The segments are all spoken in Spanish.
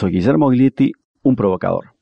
Soy Guillermo Glietti, un provocador.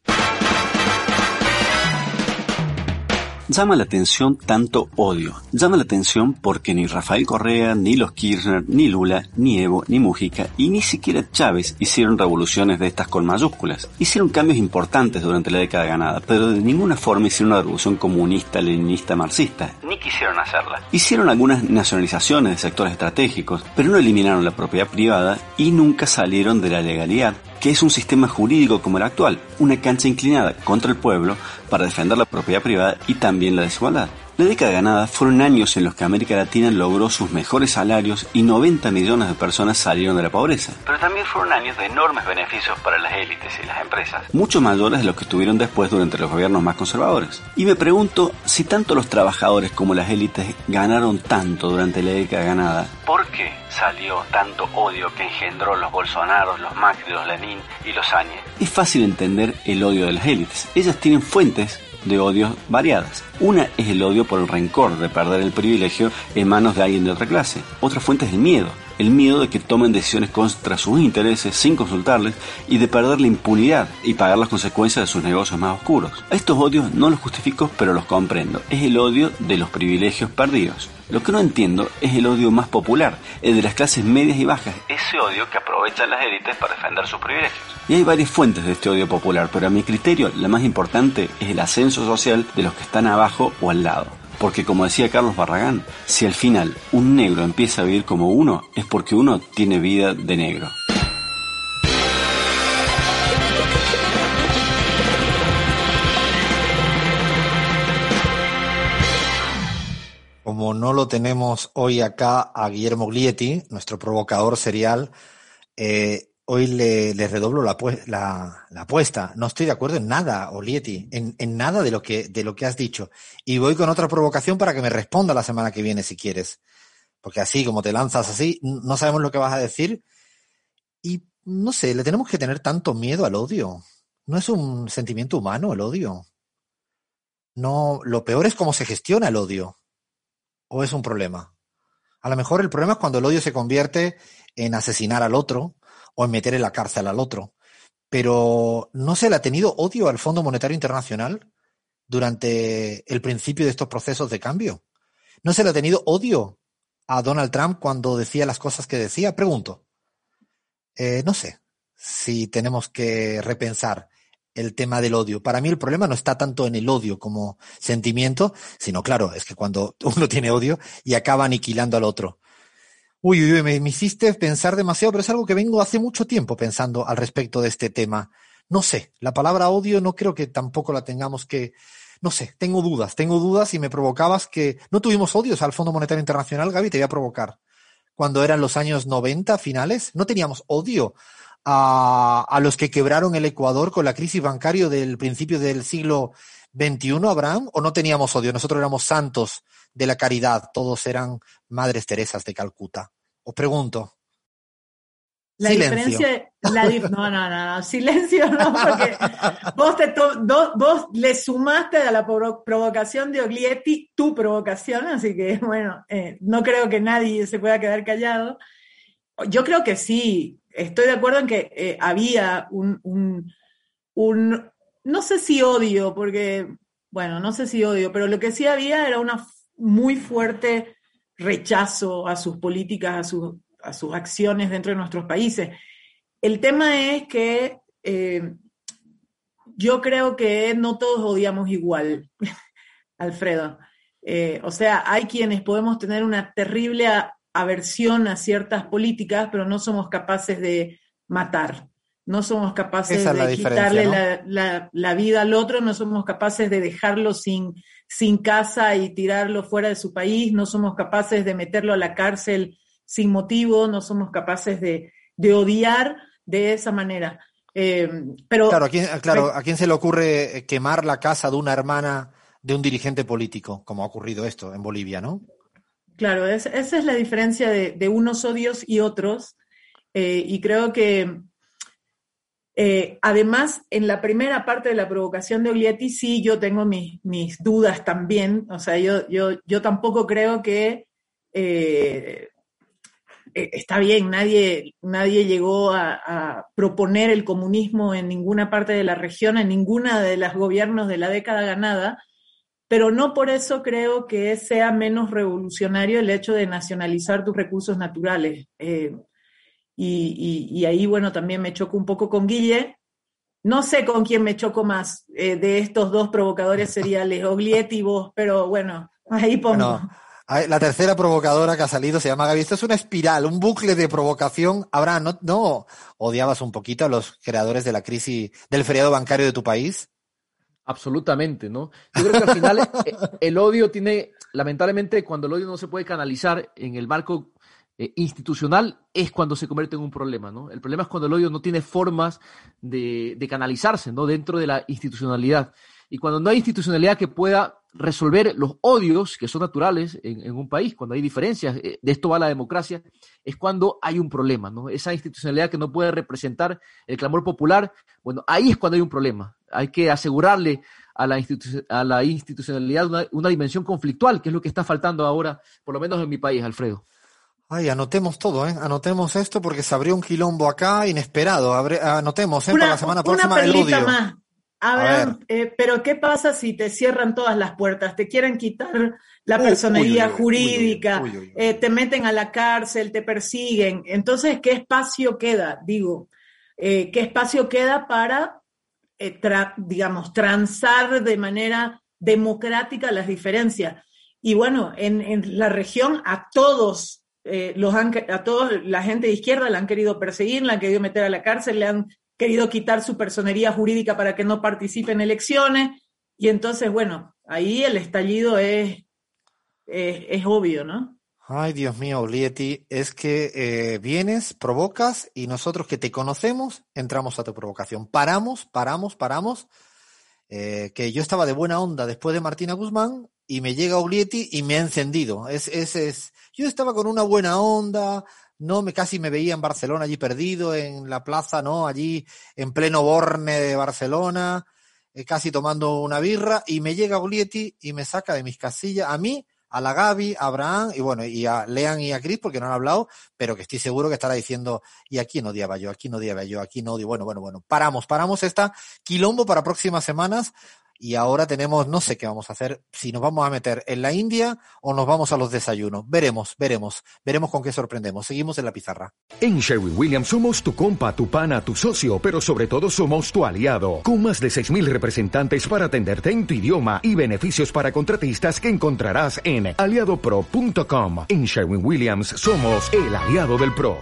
Llama la atención tanto odio. Llama la atención porque ni Rafael Correa, ni los Kirchner, ni Lula, ni Evo, ni Mujica y ni siquiera Chávez hicieron revoluciones de estas con mayúsculas. Hicieron cambios importantes durante la década ganada, pero de ninguna forma hicieron una revolución comunista, leninista, marxista. Ni quisieron hacerla. Hicieron algunas nacionalizaciones de sectores estratégicos, pero no eliminaron la propiedad privada y nunca salieron de la legalidad que es un sistema jurídico como el actual, una cancha inclinada contra el pueblo para defender la propiedad privada y también la desigualdad. La década ganada fueron años en los que América Latina logró sus mejores salarios y 90 millones de personas salieron de la pobreza. Pero también fueron años de enormes beneficios para las élites y las empresas, mucho mayores de los que tuvieron después durante los gobiernos más conservadores. Y me pregunto si tanto los trabajadores como las élites ganaron tanto durante la década ganada, ¿por qué salió tanto odio que engendró los Bolsonaros, los Macri, los Lenin y los Áñez? Es fácil entender el odio de las élites. Ellas tienen fuentes de odios variadas. Una es el odio por el rencor de perder el privilegio en manos de alguien de otra clase. Otra fuente es el miedo. El miedo de que tomen decisiones contra sus intereses sin consultarles y de perder la impunidad y pagar las consecuencias de sus negocios más oscuros. Estos odios no los justifico, pero los comprendo. Es el odio de los privilegios perdidos. Lo que no entiendo es el odio más popular, el de las clases medias y bajas, ese odio que aprovechan las élites para defender sus privilegios. Y hay varias fuentes de este odio popular, pero a mi criterio la más importante es el ascenso social de los que están abajo o al lado. Porque como decía Carlos Barragán, si al final un negro empieza a vivir como uno, es porque uno tiene vida de negro. Como no lo tenemos hoy acá a Guillermo Glietti, nuestro provocador serial, eh, hoy le, redoblo la, la, apuesta. No estoy de acuerdo en nada, Olietti, en, en, nada de lo, que, de lo que has dicho. Y voy con otra provocación para que me responda la semana que viene, si quieres. Porque así, como te lanzas así, no sabemos lo que vas a decir. Y no sé, le tenemos que tener tanto miedo al odio. No es un sentimiento humano el odio. No, lo peor es cómo se gestiona el odio. ¿O es un problema? A lo mejor el problema es cuando el odio se convierte en asesinar al otro o en meter en la cárcel al otro. Pero ¿no se le ha tenido odio al Fondo Monetario Internacional durante el principio de estos procesos de cambio? ¿No se le ha tenido odio a Donald Trump cuando decía las cosas que decía? Pregunto. Eh, no sé si tenemos que repensar el tema del odio. Para mí el problema no está tanto en el odio como sentimiento, sino claro, es que cuando uno tiene odio y acaba aniquilando al otro. Uy, uy, uy me, hiciste pensar demasiado, pero es algo que vengo hace mucho tiempo pensando al respecto de este tema. No sé, la palabra odio no creo que tampoco la tengamos que, no sé, tengo dudas, tengo dudas y me provocabas que no tuvimos odios al Fondo Monetario Internacional, Gaby, te voy a provocar. Cuando eran los años 90 finales, no teníamos odio a, a los que quebraron el Ecuador con la crisis bancaria del principio del siglo XXI, Abraham, o no teníamos odio, nosotros éramos santos de la caridad, todos eran madres Teresas de Calcuta. Os pregunto. La silencio. diferencia, la no, no, no, no, silencio no, porque vos, te do, vos le sumaste a la provocación de Oglietti tu provocación, así que bueno, eh, no creo que nadie se pueda quedar callado. Yo creo que sí, estoy de acuerdo en que eh, había un, un, un, no sé si odio, porque, bueno, no sé si odio, pero lo que sí había era una muy fuerte rechazo a sus políticas, a, a sus acciones dentro de nuestros países. El tema es que eh, yo creo que no todos odiamos igual, Alfredo. Eh, o sea, hay quienes podemos tener una terrible aversión a ciertas políticas, pero no somos capaces de matar. No somos capaces de quitarle ¿no? la, la, la, vida al otro, no somos capaces de dejarlo sin, sin casa y tirarlo fuera de su país, no somos capaces de meterlo a la cárcel sin motivo, no somos capaces de, de odiar de esa manera. pero, claro, ¿a quién, claro, ¿a quién se le ocurre quemar la casa de una hermana de un dirigente político, como ha ocurrido esto en Bolivia, ¿no? Claro, esa es la diferencia de, unos odios y otros. Eh, y creo que eh, además, en la primera parte de la provocación de Oglietti, sí, yo tengo mis, dudas también. O sea, yo, yo, yo tampoco creo que eh, está bien, nadie, nadie llegó a, a, proponer el comunismo en ninguna parte de la región, en ninguna de los gobiernos de la década ganada, pero no por eso creo que sea menos revolucionario el hecho de nacionalizar tus recursos naturales. Eh, y, ahí, bueno, también me choco un poco con Guille. No sé con quién me choco más eh, de estos dos provocadores seriales, Oglietti y vos, pero bueno, ahí pongo. la tercera provocadora que ha salido se llama Gaby. Esto es una espiral, un bucle de provocación. Abraham, ¿no, ¿no odiabas un poquito a los creadores de la crisis del feriado bancario de tu país? Absolutamente, ¿no? Yo creo que al final eh, el odio tiene, lamentablemente, cuando el odio no se puede canalizar en el marco eh, institucional, es cuando se convierte en un problema, ¿no? El problema es cuando el odio no tiene formas de, canalizarse, ¿no? Dentro de la institucionalidad. Y cuando no hay institucionalidad que pueda resolver los odios que son naturales en, un país, cuando hay diferencias, eh, de esto va la democracia, es cuando hay un problema, ¿no? Esa institucionalidad que no puede representar el clamor popular, bueno, ahí es cuando hay un problema. Hay que asegurarle a la, a la institucionalidad una, dimensión conflictual, que es lo que está faltando ahora, por lo menos en mi país, Alfredo. Ay, anotemos todo, ¿eh? Anotemos esto porque se abrió un quilombo acá inesperado. anotemos, ¿eh? para la semana próxima el odio. Más. Eh, pero ¿qué pasa si te cierran todas las puertas? Te quieren quitar la personería jurídica, eh, te meten a la cárcel, te persiguen. Entonces, ¿qué espacio queda? Digo, eh, ¿qué espacio queda para, digamos, transar de manera democrática las diferencias? Y bueno, en, en la región a todos los han, a todos la gente de izquierda la han querido perseguir, la han querido meter a la cárcel, le han querido quitar su personería jurídica para que no participe en elecciones. Y entonces, bueno, ahí el estallido es, es, obvio, ¿no? Ay, Dios mío, Oglietti, es que eh, vienes, provocas y nosotros que te conocemos entramos a tu provocación. Paramos, paramos, paramos. Eh, que yo estaba de buena onda después de Martina Guzmán y me llega Oglietti y me ha encendido. Es, es, es, yo estaba con una buena onda, no me casi me veía en Barcelona allí perdido en la plaza, no, allí en pleno Borne de Barcelona, eh, casi tomando una birra y me llega Oglietti y me saca de mis casillas a mí, a la Gaby, a Abraham y bueno, y a Lean y a Chris porque no han hablado, pero que estoy seguro que estará diciendo, ¿y aquí no odiaba yo? Aquí no odiaba yo, aquí no odio. Bueno, bueno, bueno, paramos, paramos esta quilombo para próximas semanas y ahora tenemos, no sé qué vamos a hacer, si nos vamos a meter en la India o nos vamos a los desayunos. Veremos, veremos, veremos con qué sorprendemos. Seguimos en la pizarra. En Sherwin Williams somos tu compa, tu pana, tu socio, pero sobre todo somos tu aliado, con más de 6.000 representantes para atenderte en tu idioma y beneficios para contratistas que encontrarás en aliadopro.com. En Sherwin Williams somos el aliado del PRO.